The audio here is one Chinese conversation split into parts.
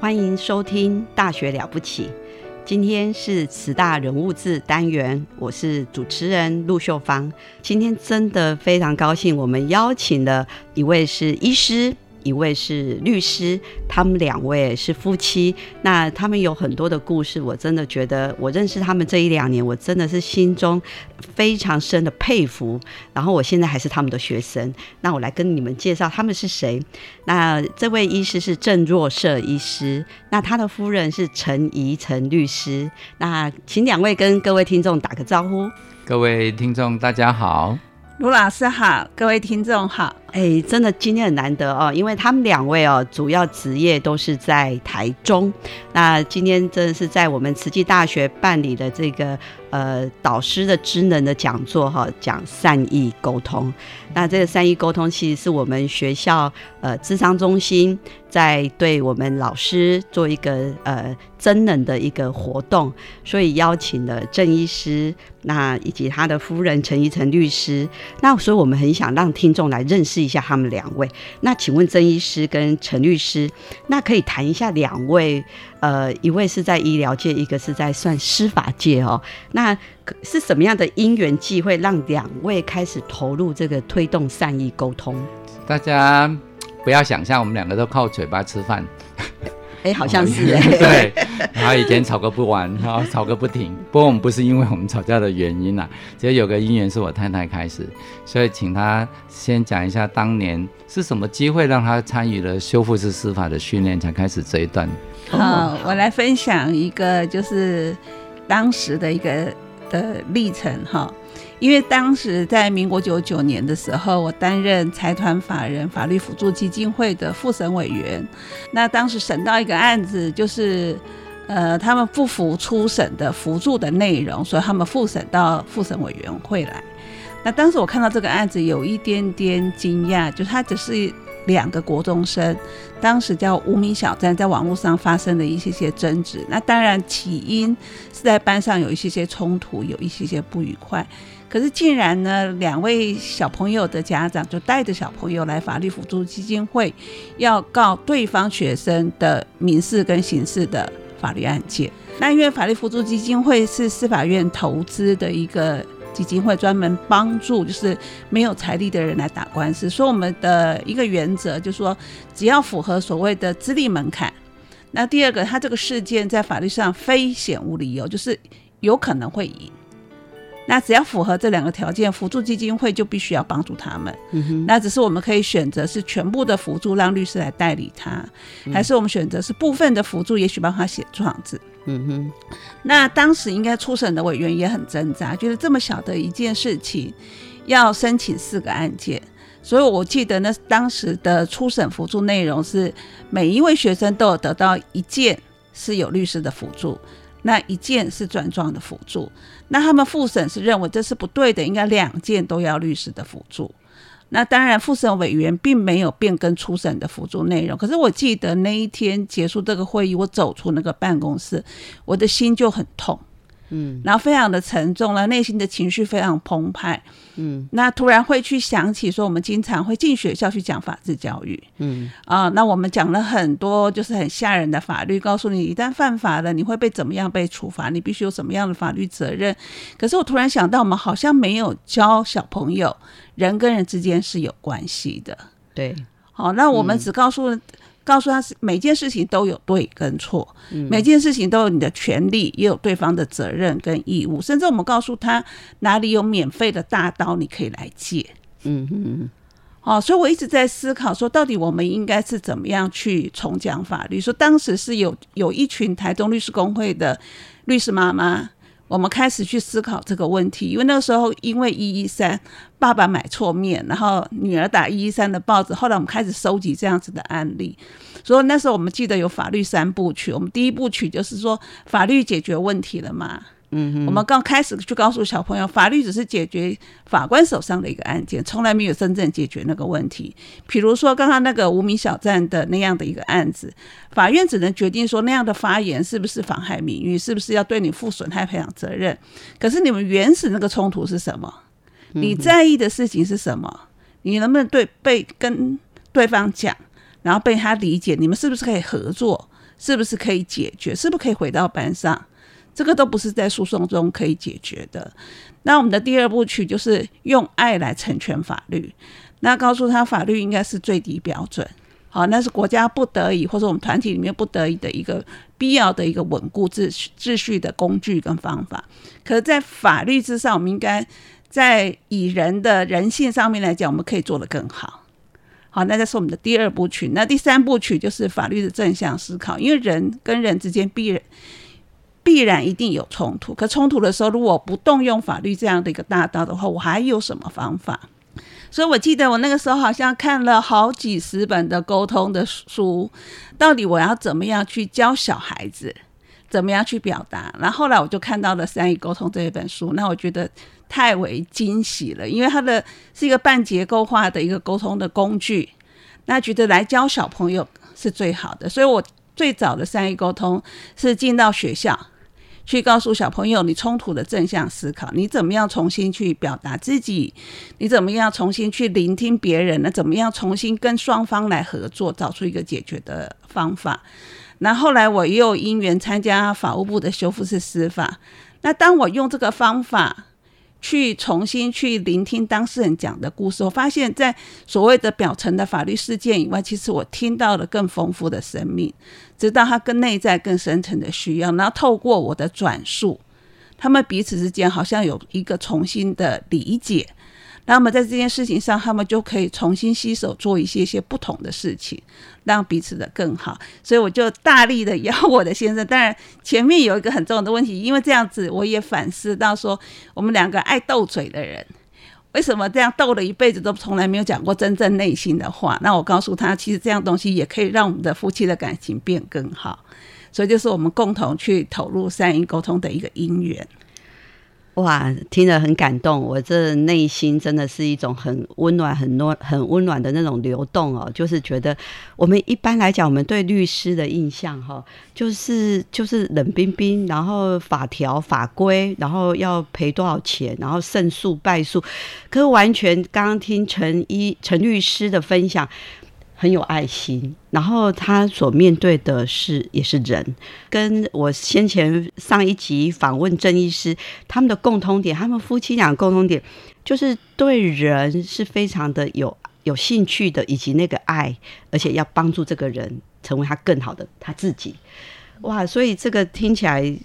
欢迎收听《大学了不起》。今天是十大人物志单元，我是主持人陆秀芳。今天真的非常高兴，我们邀请了一位是医师。一位是律师，他们两位是夫妻。那他们有很多的故事，我真的觉得，我认识他们这一两年，我真的是心中非常深的佩服。然后我现在还是他们的学生。那我来跟你们介绍他们是谁。那这位医师是郑若瑟医师，那他的夫人是陈怡陈律师。那请两位跟各位听众打个招呼。各位听众，大家好。卢老师好，各位听众好。哎，真的今天很难得哦，因为他们两位哦，主要职业都是在台中。那今天真的是在我们慈济大学办理的这个呃导师的职能的讲座哈，讲善意沟通。那这个善意沟通其实是我们学校呃智商中心在对我们老师做一个呃真人的一个活动，所以邀请了郑医师，那以及他的夫人陈怡成律师。那所以我们很想让听众来认识。一下他们两位，那请问曾医师跟陈律师，那可以谈一下两位，呃，一位是在医疗界，一个是在算司法界哦。那是什么样的因缘际会，让两位开始投入这个推动善意沟通？大家不要想象我们两个都靠嘴巴吃饭。哎，好像是哎，对，然后以前吵个不完，然后吵个不停。不过我们不是因为我们吵架的原因啊，只有有个因缘是我太太开始，所以请她先讲一下当年是什么机会让她参与了修复式司法的训练，才开始这一段。好，我来分享一个就是当时的一个的历程哈。因为当时在民国九九年的时候，我担任财团法人法律辅助基金会的复审委员。那当时审到一个案子，就是呃，他们不服初审的辅助的内容，所以他们复审到复审委员会来。那当时我看到这个案子，有一点点惊讶，就是他只是两个国中生，当时叫无名小站，在网络上发生的一些些争执。那当然起因是在班上有一些些冲突，有一些些不愉快。可是，竟然呢，两位小朋友的家长就带着小朋友来法律辅助基金会，要告对方学生的民事跟刑事的法律案件。那因为法律辅助基金会是司法院投资的一个基金会，专门帮助就是没有财力的人来打官司。所以我们的一个原则就是说，只要符合所谓的资历门槛。那第二个，他这个事件在法律上非显无理由，就是有可能会赢。那只要符合这两个条件，辅助基金会就必须要帮助他们。那只是我们可以选择是全部的辅助让律师来代理他，还是我们选择是部分的辅助，也许帮他写状子。嗯哼。那当时应该初审的委员也很挣扎，觉得这么小的一件事情要申请四个案件，所以我记得那当时的初审辅助内容是每一位学生都有得到一件是有律师的辅助。那一件是转状的辅助，那他们复审是认为这是不对的，应该两件都要律师的辅助。那当然，复审委员并没有变更初审的辅助内容。可是我记得那一天结束这个会议，我走出那个办公室，我的心就很痛。嗯，然后非常的沉重了，内心的情绪非常澎湃。嗯，那突然会去想起说，我们经常会进学校去讲法治教育。嗯，啊，那我们讲了很多就是很吓人的法律，告诉你一旦犯法了，你会被怎么样被处罚，你必须有什么样的法律责任。可是我突然想到，我们好像没有教小朋友人跟人之间是有关系的。对，好，那我们只告诉。告诉他是每件事情都有对跟错，每件事情都有你的权利，也有对方的责任跟义务，甚至我们告诉他哪里有免费的大刀，你可以来借。嗯嗯。哦，所以我一直在思考，说到底我们应该是怎么样去重讲法律？说当时是有有一群台中律师工会的律师妈妈，我们开始去思考这个问题。因为那个时候，因为一一三爸爸买错面，然后女儿打一一三的报纸，后来我们开始收集这样子的案例。所以那时候我们记得有法律三部曲，我们第一部曲就是说法律解决问题了嘛。嗯，我们刚开始去告诉小朋友，法律只是解决法官手上的一个案件，从来没有真正解决那个问题。比如说刚刚那个无名小站的那样的一个案子，法院只能决定说那样的发言是不是妨害名誉，是不是要对你负损害赔偿责任。可是你们原始那个冲突是什么？你在意的事情是什么？你能不能对被跟对方讲，然后被他理解？你们是不是可以合作？是不是可以解决？是不是可以回到班上？这个都不是在诉讼中可以解决的。那我们的第二部曲就是用爱来成全法律。那告诉他，法律应该是最低标准。好，那是国家不得已，或者我们团体里面不得已的一个必要的一个稳固秩序秩序的工具跟方法。可是，在法律之上，我们应该在以人的人性上面来讲，我们可以做得更好。好，那这是我们的第二部曲。那第三部曲就是法律的正向思考，因为人跟人之间必然。必然一定有冲突，可冲突的时候，如果不动用法律这样的一个大刀的话，我还有什么方法？所以我记得我那个时候好像看了好几十本的沟通的书，到底我要怎么样去教小孩子，怎么样去表达？然后后来我就看到了《三义沟通》这一本书，那我觉得太为惊喜了，因为它的是一个半结构化的一个沟通的工具，那觉得来教小朋友是最好的。所以我最早的三义沟通是进到学校。去告诉小朋友，你冲突的正向思考，你怎么样重新去表达自己？你怎么样重新去聆听别人呢？怎么样重新跟双方来合作，找出一个解决的方法？那后来我也有因缘参加法务部的修复式司法。那当我用这个方法。去重新去聆听当事人讲的故事，我发现，在所谓的表层的法律事件以外，其实我听到了更丰富的生命，直到他更内在、更深层的需要，然后透过我的转述，他们彼此之间好像有一个重新的理解。那么在这件事情上，他们就可以重新携手做一些些不同的事情，让彼此的更好。所以我就大力的邀我的先生。当然前面有一个很重要的问题，因为这样子我也反思到说，我们两个爱斗嘴的人，为什么这样斗了一辈子都从来没有讲过真正内心的话？那我告诉他，其实这样东西也可以让我们的夫妻的感情变更好。所以就是我们共同去投入善意沟通的一个因缘。哇，听了很感动，我这内心真的是一种很温暖、很暖、很温暖的那种流动哦。就是觉得我们一般来讲，我们对律师的印象哈，就是就是冷冰冰，然后法条法规，然后要赔多少钱，然后胜诉败诉。可是完全刚刚听陈一陈律师的分享。很有爱心，然后他所面对的是也是人，跟我先前上一集访问郑医师，他们的共通点，他们夫妻俩共通点就是对人是非常的有有兴趣的，以及那个爱，而且要帮助这个人成为他更好的他自己。哇，所以这个听起来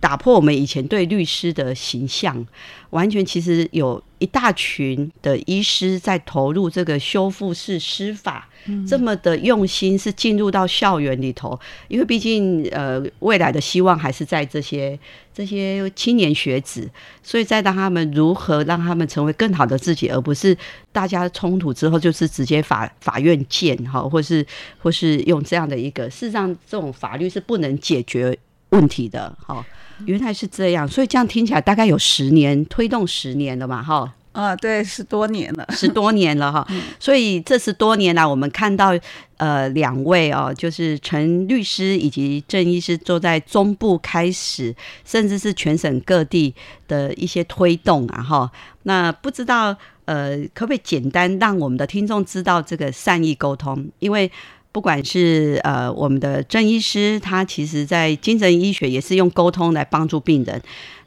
打破我们以前对律师的形象，完全其实有一大群的医师在投入这个修复式司法。这么的用心是进入到校园里头，因为毕竟呃未来的希望还是在这些这些青年学子，所以在让他们如何让他们成为更好的自己，而不是大家冲突之后就是直接法法院见哈，或是或是用这样的一个，事实上这种法律是不能解决问题的哈。原来是这样，所以这样听起来大概有十年推动十年了嘛哈。啊，对，十多年了，十多年了哈。所以这十多年来，我们看到呃两位哦，就是陈律师以及郑医师，坐在中部开始，甚至是全省各地的一些推动啊哈。那不知道呃，可不可以简单让我们的听众知道这个善意沟通？因为不管是呃我们的郑医师，他其实在精神医学也是用沟通来帮助病人。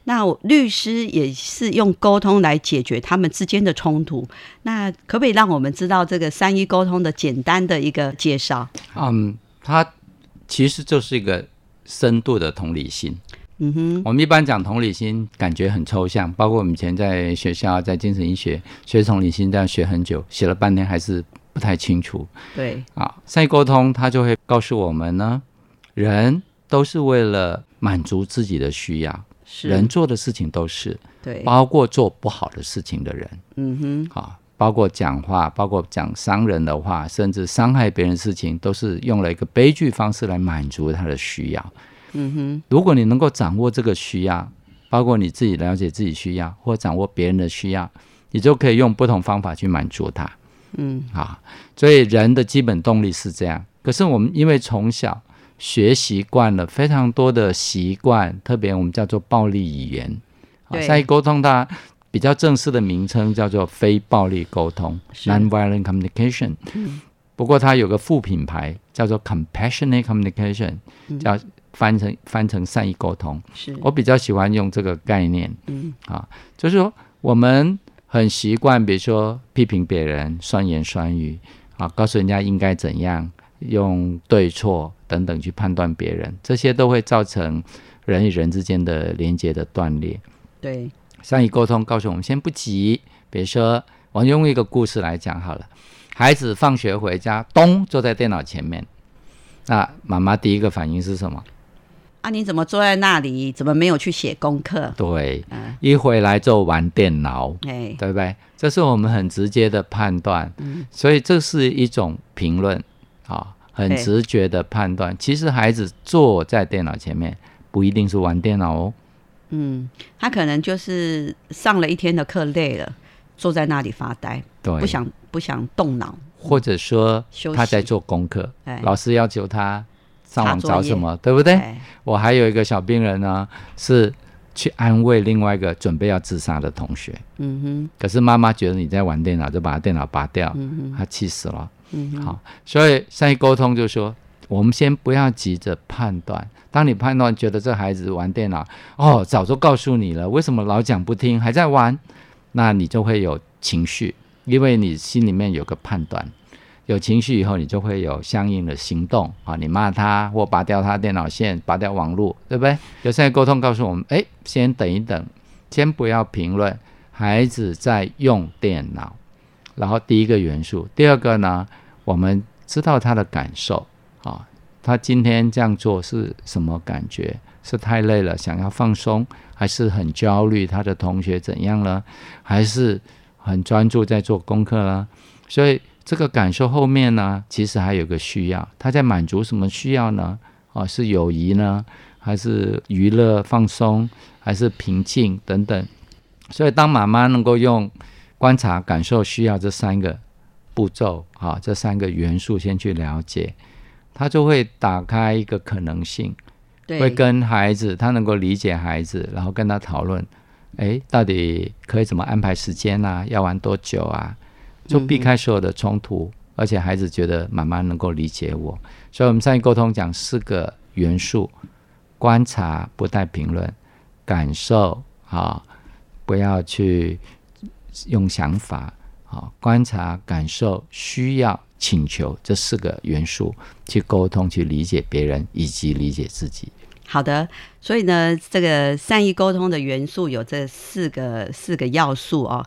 那律师也是用沟通来解决他们之间的冲突。那可不可以让我们知道这个三一沟通的简单的一个介绍？嗯，它其实就是一个深度的同理心。嗯哼，我们一般讲同理心，感觉很抽象，包括我们以前在学校在精神医学学同理心，这样学很久，写了半天还是不太清楚。对，啊，善意沟通，他就会告诉我们呢，人都是为了满足自己的需要，是人做的事情都是，对，包括做不好的事情的人，嗯哼，啊，包括讲话，包括讲伤人的话，甚至伤害别人的事情，都是用了一个悲剧方式来满足他的需要。嗯哼，如果你能够掌握这个需要，包括你自己了解自己需要，或掌握别人的需要，你就可以用不同方法去满足他。嗯，啊，所以人的基本动力是这样。可是我们因为从小学习惯了非常多的习惯，特别我们叫做暴力语言。啊，对善意沟通它比较正式的名称叫做非暴力沟通 （non-violent communication）。嗯不过它有个副品牌叫做 compassionate communication，叫翻成翻成善意沟通。是，我比较喜欢用这个概念。嗯啊，就是说我们很习惯，比如说批评别人、酸言酸语啊，告诉人家应该怎样，用对错等等去判断别人，这些都会造成人与人之间的连接的断裂。对，善于沟通告诉我们先不急，比如说我用一个故事来讲好了，孩子放学回家，咚坐在电脑前面，那妈妈第一个反应是什么？啊，你怎么坐在那里？怎么没有去写功课？对，嗯，一回来就玩电脑。哎，对不对？这是我们很直接的判断，嗯所以这是一种评论啊，很直觉的判断。其实孩子坐在电脑前面，不一定是玩电脑哦。嗯，他可能就是上了一天的课累了，坐在那里发呆，对，不想不想动脑。或者说他在做功课哎，老师要求他上网找什么，对不对？哎，我还有一个小病人呢，是去安慰另外一个准备要自杀的同学，嗯哼可是妈妈觉得你在玩电脑，就把他电脑拔掉，，嗯哼，他气死了。嗯哼，好，所以善意沟通就说，我们先不要急着判断。当你判断觉得这孩子玩电脑，哦，早就告诉你了，为什么老讲不听，还在玩？那你就会有情绪，因为你心里面有个判断。有情绪以后，你就会有相应的行动啊！你骂他，或拔掉他电脑线，拔掉网络，对不对？有善意沟通告诉我们，哎，先等一等，先不要评论孩子在用电脑。然后第一个元素，第二个呢，我们知道他的感受啊，他今天这样做是什么感觉？是太累了，想要放松，还是很焦虑？他的同学怎样了？还是很专注在做功课了？所以这个感受后面呢，其实还有个需要，他在满足什么需要呢？啊，是友谊呢，还是娱乐放松，还是平静等等？所以当妈妈能够用观察、感受、需要这三个步骤，啊，这三个元素先去了解，他就会打开一个可能性，会跟孩子，他能够理解孩子，然后跟他讨论，诶，到底可以怎么安排时间啊？要玩多久啊？就避开所有的冲突，而且孩子觉得妈妈能够理解我，所以我们善意沟通讲四个元素：观察不带评论，感受啊，不要去用想法啊，观察、感受、需要、请求这四个元素去沟通、去理解别人以及理解自己。好的，所以呢，这个善意沟通的元素有这四个四个要素哦。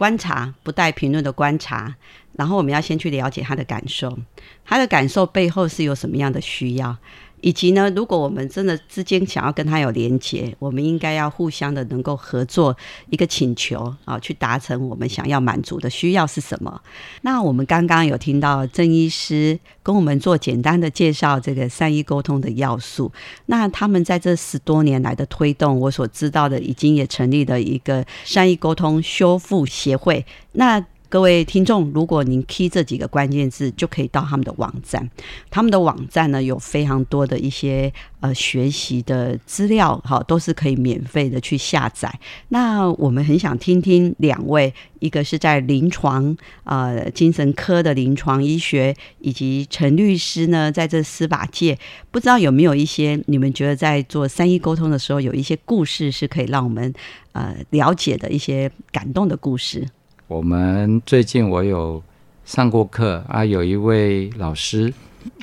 观察不带评论的观察，然后我们要先去了解他的感受，他的感受背后是有什么样的需要，以及呢，如果我们真的之间想要跟他有连接，我们应该要互相的能够合作一个请求啊，去达成我们想要满足的需要是什么。那我们刚刚有听到郑医师跟我们做简单的介绍这个善意沟通的要素。那他们在这十多年来的推动，我所知道的，已经也成立了一个善意沟通修复协会。那各位听众，如果您 key 这几个关键字，就可以到他们的网站。他们的网站呢，有非常多的一些呃学习的资料，哈，都是可以免费的去下载。那我们很想听听两位，一个是在临床呃精神科的临床医学，以及陈律师呢，在这司法界，不知道有没有一些你们觉得在做三一沟通的时候，有一些故事是可以让我们呃了解的一些感动的故事。我们最近我有上过课啊，有一位老师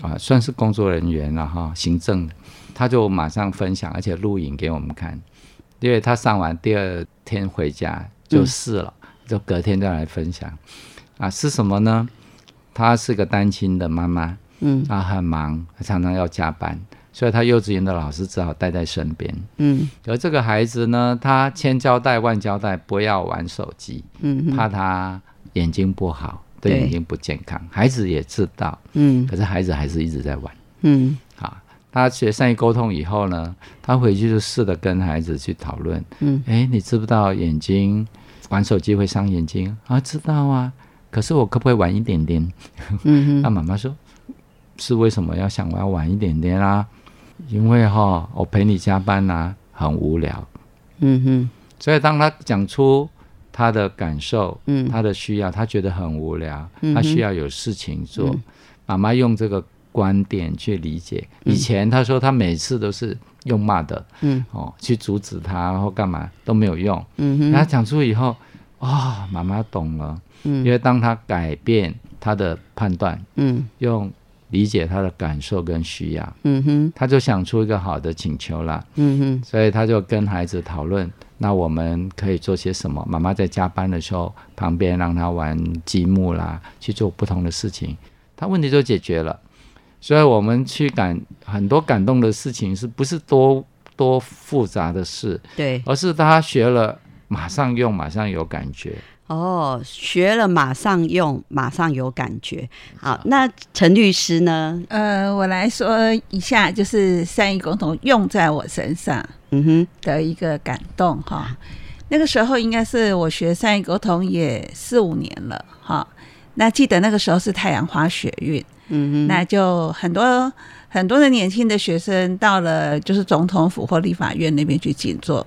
啊，算是工作人员了哈，行政的，他就马上分享，而且录影给我们看，因为他上完第二天回家就试了，就隔天再来分享。啊，是什么呢？她是个单亲的妈妈，嗯，啊，很忙，常常要加班，所以他幼稚园的老师只好带在身边，嗯。而这个孩子呢，他千交代万交代，不要玩手机，嗯，怕他眼睛不好，对眼睛不健康。孩子也知道，嗯，可是孩子还是一直在玩，嗯。啊，他学善于沟通以后呢，他回去就试着跟孩子去讨论，嗯，哎，你知不知道眼睛玩手机会伤眼睛啊？知道啊。可是我可不可以晚一点点？嗯 那妈妈说：“是为什么要想我要晚一点点啊？因为哈，我陪你加班呐，很无聊。”嗯哼。所以当他讲出他的感受，嗯，他的需要，他觉得很无聊，他需要有事情做。妈妈用这个观点去理解。以前他说他每次都是用骂的，嗯，哦，去阻止他或干嘛都没有用。嗯哼。他讲出以后，啊，妈妈懂了。嗯因为当他改变他的判断，嗯，用理解他的感受跟需要，嗯哼，他就想出一个好的请求了，嗯哼，所以他就跟孩子讨论，那我们可以做些什么？妈妈在加班的时候，旁边让他玩积木啦，去做不同的事情，他问题就解决了。所以我们去感很多感动的事情，是不是多多复杂的事？对，而是他学了，马上用，马上有感觉。哦，学了马上用，马上有感觉。好，那陈律师呢？呃，我来说一下，就是善意沟通用在我身上，嗯哼的一个感动哈。那个时候应该是我学善意沟通也四五年了哈。那记得那个时候是太阳花学运，嗯哼，那就很多很多的年轻的学生到了就是总统府或立法院那边去静坐。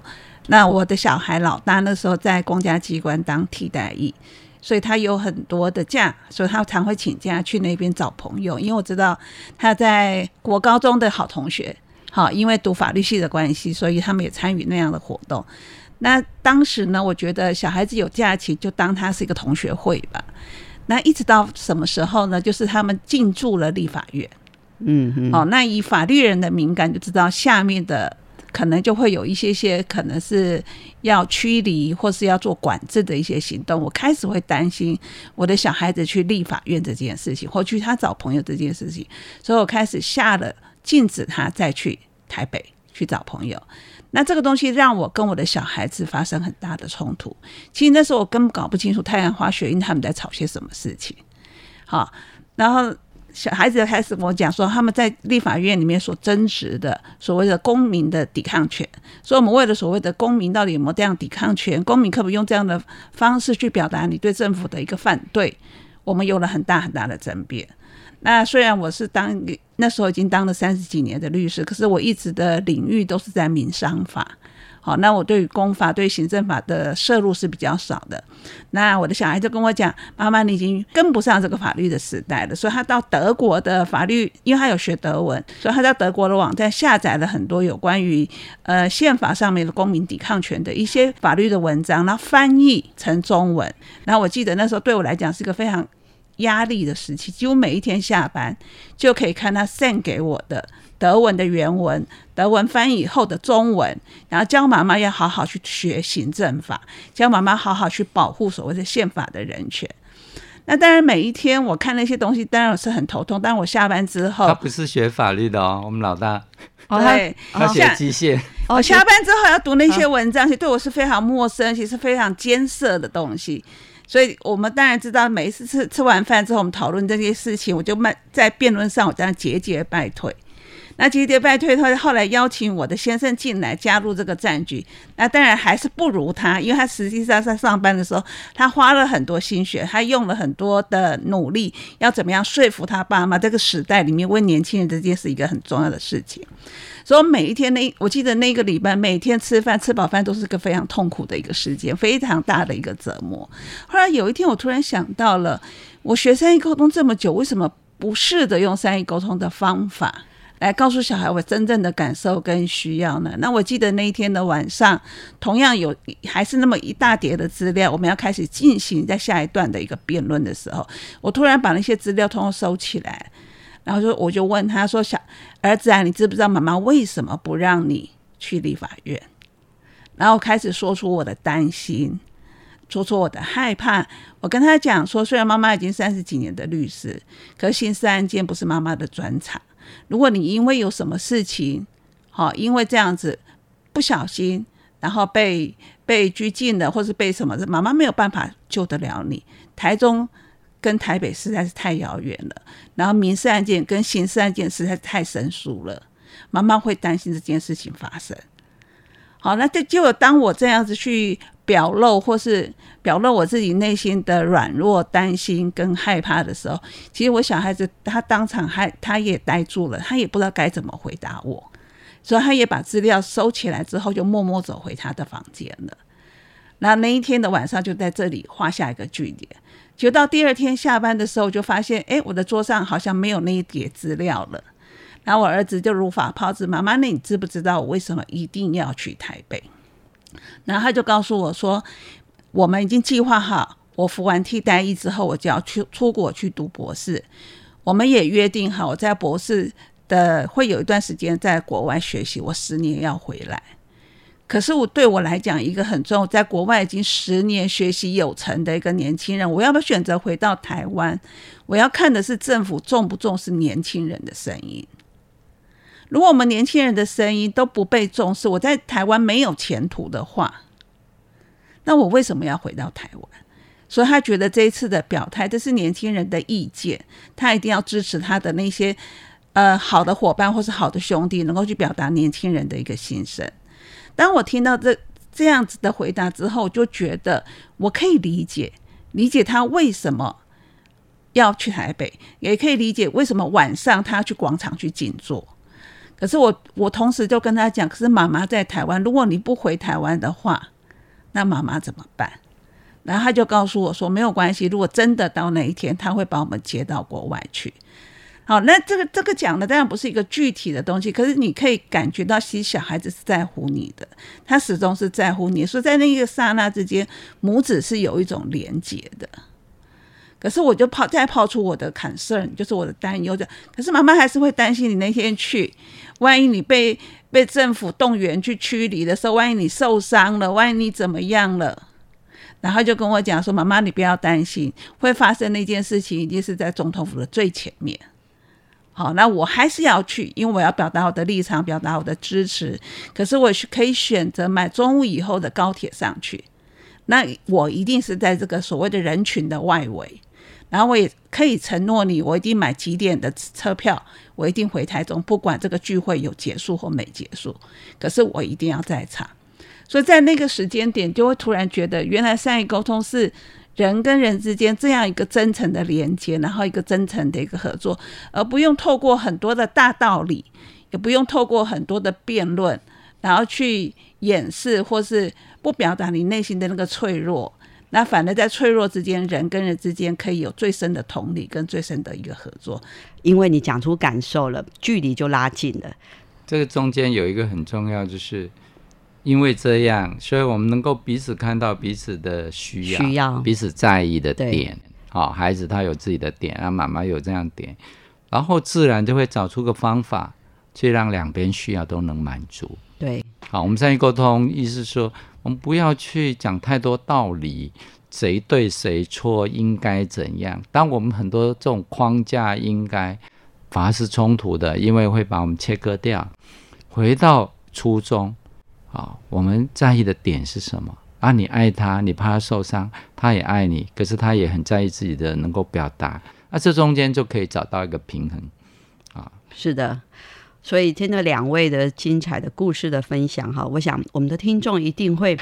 那我的小孩老大那时候在公家机关当替代役，所以他有很多的假，所以他常会请假去那边找朋友。因为我知道他在国高中的好同学，好，因为读法律系的关系，所以他们也参与那样的活动。那当时呢，我觉得小孩子有假期就当他是一个同学会吧。那一直到什么时候呢？就是他们进驻了立法院，嗯，嗯，哦，那以法律人的敏感就知道下面的。可能就会有一些些可能是要驱离或是要做管制的一些行动。我开始会担心我的小孩子去立法院这件事情，或去他找朋友这件事情，所以我开始下了禁止他再去台北去找朋友。那这个东西让我跟我的小孩子发生很大的冲突。其实那时候我根本搞不清楚太阳花学运他们在吵些什么事情。好，然后。小孩子开始跟我讲说，他们在立法院里面所争执的所谓的公民的抵抗权，所以我们为了所谓的公民到底有没有这样抵抗权，公民可不可以用这样的方式去表达你对政府的一个反对，我们有了很大很大的争辩。那虽然我是当那时候已经当了三十几年的律师，可是我一直的领域都是在民商法。好，那我对于公法、对行政法的摄入是比较少的。那我的小孩就跟我讲：“妈妈，你已经跟不上这个法律的时代了。”所以他到德国的法律，因为他有学德文，所以他在德国的网站下载了很多有关于呃宪法上面的公民抵抗权的一些法律的文章，然后翻译成中文。然后我记得那时候对我来讲是一个非常压力的时期，几乎每一天下班就可以看他 send 给我的。德文的原文，德文翻译后的中文，然后教妈妈要好好去学行政法，教妈妈好好去保护所谓的宪法的人权。那当然，每一天我看那些东西，当然是很头痛。但我下班之后，他不是学法律的哦，我们老大，对，他学机械。我下班之后要读那些文章，其实对我是非常陌生，其实非常艰涩的东西。所以我们当然知道，每一次吃吃完饭之后，我们讨论这些事情，我就慢在辩论上，我这样节节败退。那节节败退，他后来邀请我的先生进来加入这个战局，那当然还是不如他，因为他实际上在上班的时候，他花了很多心血，他用了很多的努力，要怎么样说服他爸妈？这个时代里面，为年轻人这件事一个很重要的事情。所以每一天那，我记得那个礼拜，每天吃饭吃饱饭都是个非常痛苦的一个时间，非常大的一个折磨。后来有一天，我突然想到了，我学三义沟通这么久，为什么不试着用三义沟通的方法？来告诉小孩我真正的感受跟需要呢？那我记得那一天的晚上，同样有还是那么一大叠的资料，我们要开始进行在下一段的一个辩论的时候，我突然把那些资料通通收起来，然后就我就问他说：“小儿子啊，你知不知道妈妈为什么不让你去立法院？”然后开始说出我的担心，说出我的害怕。我跟他讲说，虽然妈妈已经三十几年的律师，可刑事案件不是妈妈的专长。如果你因为有什么事情，好，因为这样子不小心，然后被被拘禁了，或是被什么，妈妈没有办法救得了你。台中跟台北实在是太遥远了，然后民事案件跟刑事案件实在是太生疏了，妈妈会担心这件事情发生。好，那这就当我这样子去表露，或是表露我自己内心的软弱、担心跟害怕的时候，其实我小孩子他当场还他也呆住了，他也不知道该怎么回答我，所以他也把资料收起来之后，就默默走回他的房间了。那那一天的晚上就在这里画下一个句点，就到第二天下班的时候，就发现，哎，我的桌上好像没有那一叠资料了。然后我儿子就如法炮制，妈妈，那你知不知道我为什么一定要去台北？然后他就告诉我说，我们已经计划好，我服完替代役之后，我就要去出国去读博士。我们也约定好，我在博士的会有一段时间在国外学习，我十年要回来。可是我对我来讲，一个很重要，在国外已经十年学习有成的一个年轻人，我要不要选择回到台湾？我要看的是政府重不重视年轻人的声音。如果我们年轻人的声音都不被重视，我在台湾没有前途的话，那我为什么要回到台湾？所以他觉得这一次的表态，这是年轻人的意见，他一定要支持他的那些呃好的伙伴或是好的兄弟，能够去表达年轻人的一个心声。当我听到这这样子的回答之后，就觉得我可以理解，理解他为什么要去台北，也可以理解为什么晚上他要去广场去静坐。可是我，我同时就跟他讲，可是妈妈在台湾，如果你不回台湾的话，那妈妈怎么办？然后他就告诉我说，没有关系，如果真的到那一天，他会把我们接到国外去。好，那这个这个讲的当然不是一个具体的东西，可是你可以感觉到，其实小孩子是在乎你的，他始终是在乎你，所以在那一个刹那之间，母子是有一种连结的。可是我就抛再抛出我的 concern，就是我的担忧的。可是妈妈还是会担心你那天去，万一你被被政府动员去驱离的时候，万一你受伤了，万一你怎么样了，然后就跟我讲说：“妈妈，你不要担心，会发生那件事情，一定是在总统府的最前面。”好，那我还是要去，因为我要表达我的立场，表达我的支持。可是我是可以选择买中午以后的高铁上去，那我一定是在这个所谓的人群的外围。然后我也可以承诺你，我一定买几点的车票，我一定回台中，不管这个聚会有结束或没结束，可是我一定要在场。所以在那个时间点，就会突然觉得，原来善意沟通是人跟人之间这样一个真诚的连接，然后一个真诚的一个合作，而不用透过很多的大道理，也不用透过很多的辩论，然后去掩饰或是不表达你内心的那个脆弱。那反而在脆弱之间，人跟人之间可以有最深的同理跟最深的一个合作，因为你讲出感受了，距离就拉近了。这个中间有一个很重要，就是因为这样，所以我们能够彼此看到彼此的需要，需要彼此在意的点。好，孩子他有自己的点，啊，妈妈有这样点，然后自然就会找出个方法，去让两边需要都能满足。对，好，我们善于沟通，意思说。我们不要去讲太多道理，谁对谁错，应该怎样？当我们很多这种框架应该反而是冲突的，因为会把我们切割掉。回到初衷，啊，我们在意的点是什么？啊，你爱他，你怕他受伤，他也爱你，可是他也很在意自己的能够表达，那这中间就可以找到一个平衡。啊，是的。所以听了两位的精彩的故事的分享哈，我想我们的听众一定会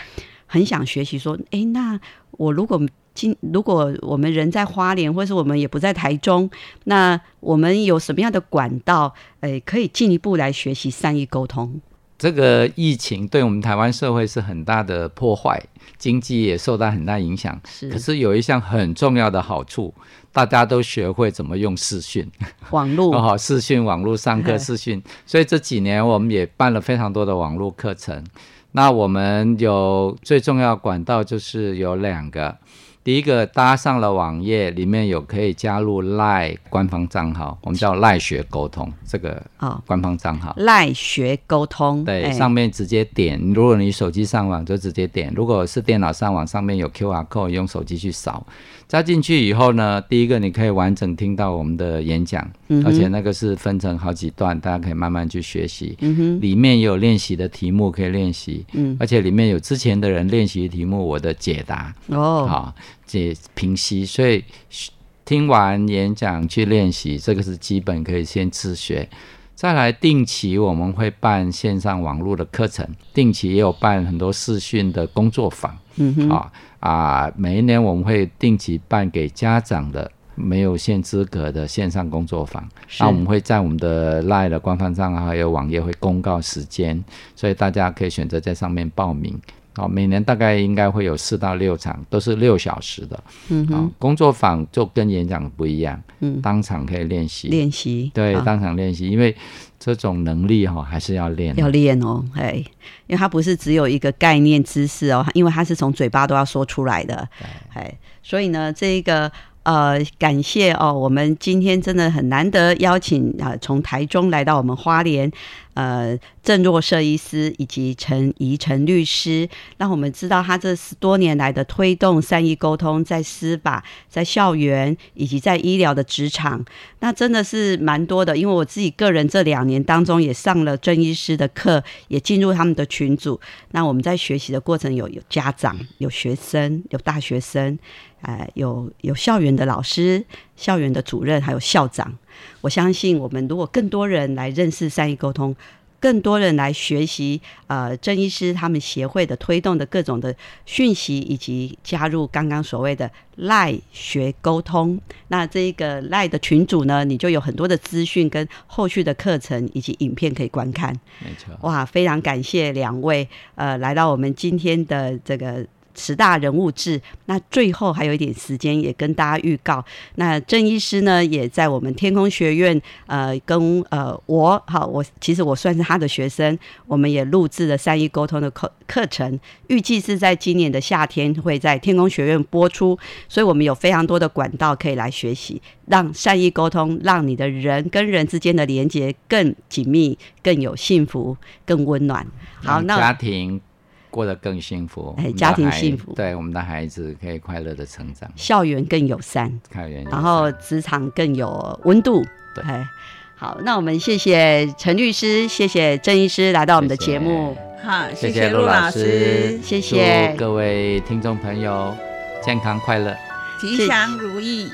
很想学习。说，哎，那我如果今如果我们人在花莲，或是我们也不在台中，那我们有什么样的管道，诶，可以进一步来学习善意沟通？这个疫情对我们台湾社会是很大的破坏，经济也受到很大影响。是，可是有一项很重要的好处。大家都学会怎么用视讯，网络 哦，视讯网络上课视讯，所以这几年我们也办了非常多的网络课程。那我们有最重要管道就是有两个，第一个搭上了网页，里面有可以加入赖官方账号，我们叫赖学沟通这个哦，官方账号。赖学沟通，对，哎上面直接点。如果你手机上网就直接点，如果是电脑上网，上面有 QR code，用手机去扫。加进去以后呢，第一个你可以完整听到我们的演讲，嗯而且那个是分成好几段，大家可以慢慢去学习。嗯哼，里面也有练习的题目可以练习，嗯，而且里面有之前的人练习的题目，我的解答，哦，好解平息，所以听完演讲去练习，这个是基本可以先自学。再来定期我们会办线上网络的课程，定期也有办很多视讯的工作坊，嗯哼，啊啊，每一年我们会定期办给家长的没有限资格的线上工作坊。是那我们会在我们的 LINE 的官方账号还有网页会公告时间，所以大家可以选择在上面报名。好，每年大概应该会有四到六场，都是六小时的。啊嗯哼，，工作坊就跟演讲不一样，嗯，当场可以练习。练习，对，啊当场练习，因为这种能力哈、还是要练。要练哦，哎，因为它不是只有一个概念知识哦，因为它是从嘴巴都要说出来的，哎，所以呢，这一个呃，感谢哦，我们今天真的很难得邀请啊、呃从台中来到我们花莲，呃，郑若摄医师以及陈怡陈律师，让我们知道他这十多年来的推动善意沟通，在司法、在校园以及在医疗的职场，那真的是蛮多的。因为我自己个人这两年当中也上了郑医师的课，也进入他们的群组。那我们在学习的过程有有家长、有学生、有大学生，呃，有有校园的老师、校园的主任，还有校长。我相信，我们如果更多人来认识善意沟通，更多人来学习呃郑医师他们协会的推动的各种的讯息，以及加入刚刚所谓的赖学沟通。那这一个赖的群组呢，你就有很多的资讯跟后续的课程以及影片可以观看。没错。哇，非常感谢两位呃来到我们今天的这个。十大人物志，那最后还有一点时间，也跟大家预告。那郑医师呢，也在我们天空学院，呃，跟呃我，好，我其实我算是他的学生，我们也录制了善意沟通的课课程，预计是在今年的夏天会在天空学院播出，所以我们有非常多的管道可以来学习，让善意沟通，让你的人跟人之间的连接更紧密、更有幸福、更温暖。好，那家庭过得更幸福，哎家庭幸福。对我们的孩子可以快乐的成长，校园更友善，校园然后善职场更有温度。对。哎，好，那我们谢谢陈律师，谢谢郑医师来到我们的节目，好，谢谢陆陆老师，谢谢。各位听众朋友健康快乐。吉祥如意。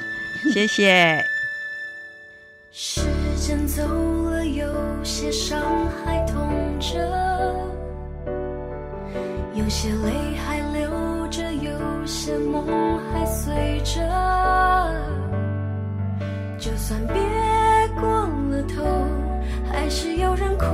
谢谢。时间走了，有些伤还痛着，有些泪还流着，有些梦还随着。就算别过了头，还是有人哭